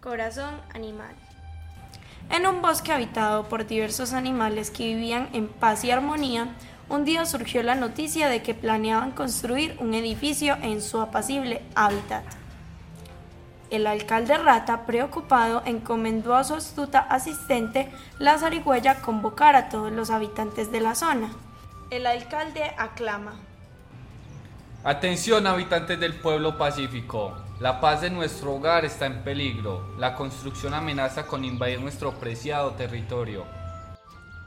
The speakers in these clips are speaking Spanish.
Corazón animal. En un bosque habitado por diversos animales que vivían en paz y armonía, un día surgió la noticia de que planeaban construir un edificio en su apacible hábitat. El alcalde Rata, preocupado, encomendó a su astuta asistente, la zarigüeya, convocar a todos los habitantes de la zona. El alcalde aclama. Atención habitantes del pueblo pacífico. La paz de nuestro hogar está en peligro. La construcción amenaza con invadir nuestro preciado territorio.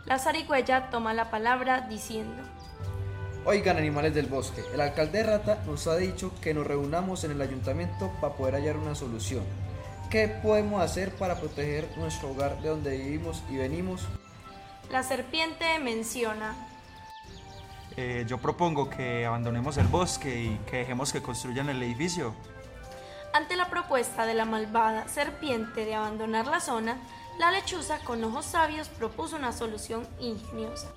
La zarigüeya toma la palabra diciendo. Oigan animales del bosque, el alcalde Rata nos ha dicho que nos reunamos en el ayuntamiento para poder hallar una solución. ¿Qué podemos hacer para proteger nuestro hogar de donde vivimos y venimos? La serpiente menciona. Eh, yo propongo que abandonemos el bosque y que dejemos que construyan el edificio. Ante la propuesta de la malvada serpiente de abandonar la zona, la lechuza con ojos sabios propuso una solución ingeniosa.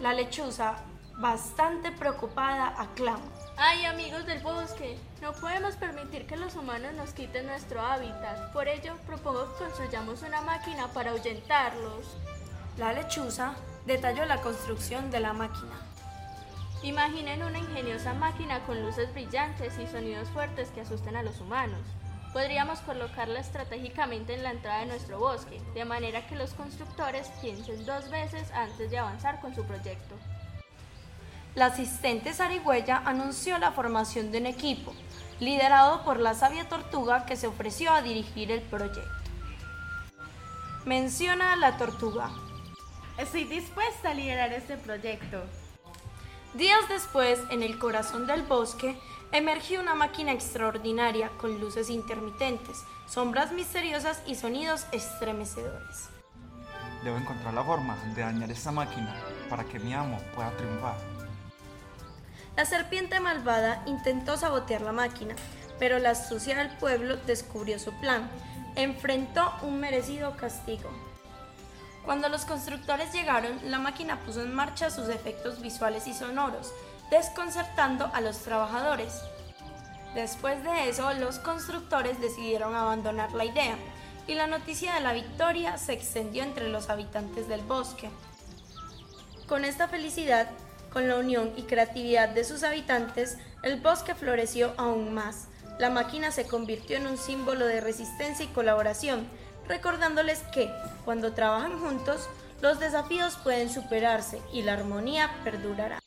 La lechuza bastante preocupada, aclama. Ay, amigos del bosque, no podemos permitir que los humanos nos quiten nuestro hábitat. Por ello, propongo que construyamos una máquina para ahuyentarlos. La lechuza detalló la construcción de la máquina. Imaginen una ingeniosa máquina con luces brillantes y sonidos fuertes que asusten a los humanos. Podríamos colocarla estratégicamente en la entrada de nuestro bosque, de manera que los constructores piensen dos veces antes de avanzar con su proyecto. La asistente zarigüeya anunció la formación de un equipo, liderado por la sabia tortuga que se ofreció a dirigir el proyecto. Menciona a la tortuga. Estoy dispuesta a liderar este proyecto. Días después, en el corazón del bosque, emergió una máquina extraordinaria con luces intermitentes, sombras misteriosas y sonidos estremecedores. Debo encontrar la forma de dañar esta máquina para que mi amo pueda triunfar. La serpiente malvada intentó sabotear la máquina, pero la astucia del pueblo descubrió su plan. Enfrentó un merecido castigo. Cuando los constructores llegaron, la máquina puso en marcha sus efectos visuales y sonoros, desconcertando a los trabajadores. Después de eso, los constructores decidieron abandonar la idea, y la noticia de la victoria se extendió entre los habitantes del bosque. Con esta felicidad, con la unión y creatividad de sus habitantes, el bosque floreció aún más. La máquina se convirtió en un símbolo de resistencia y colaboración, recordándoles que, cuando trabajan juntos, los desafíos pueden superarse y la armonía perdurará.